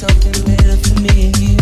something better for me and you.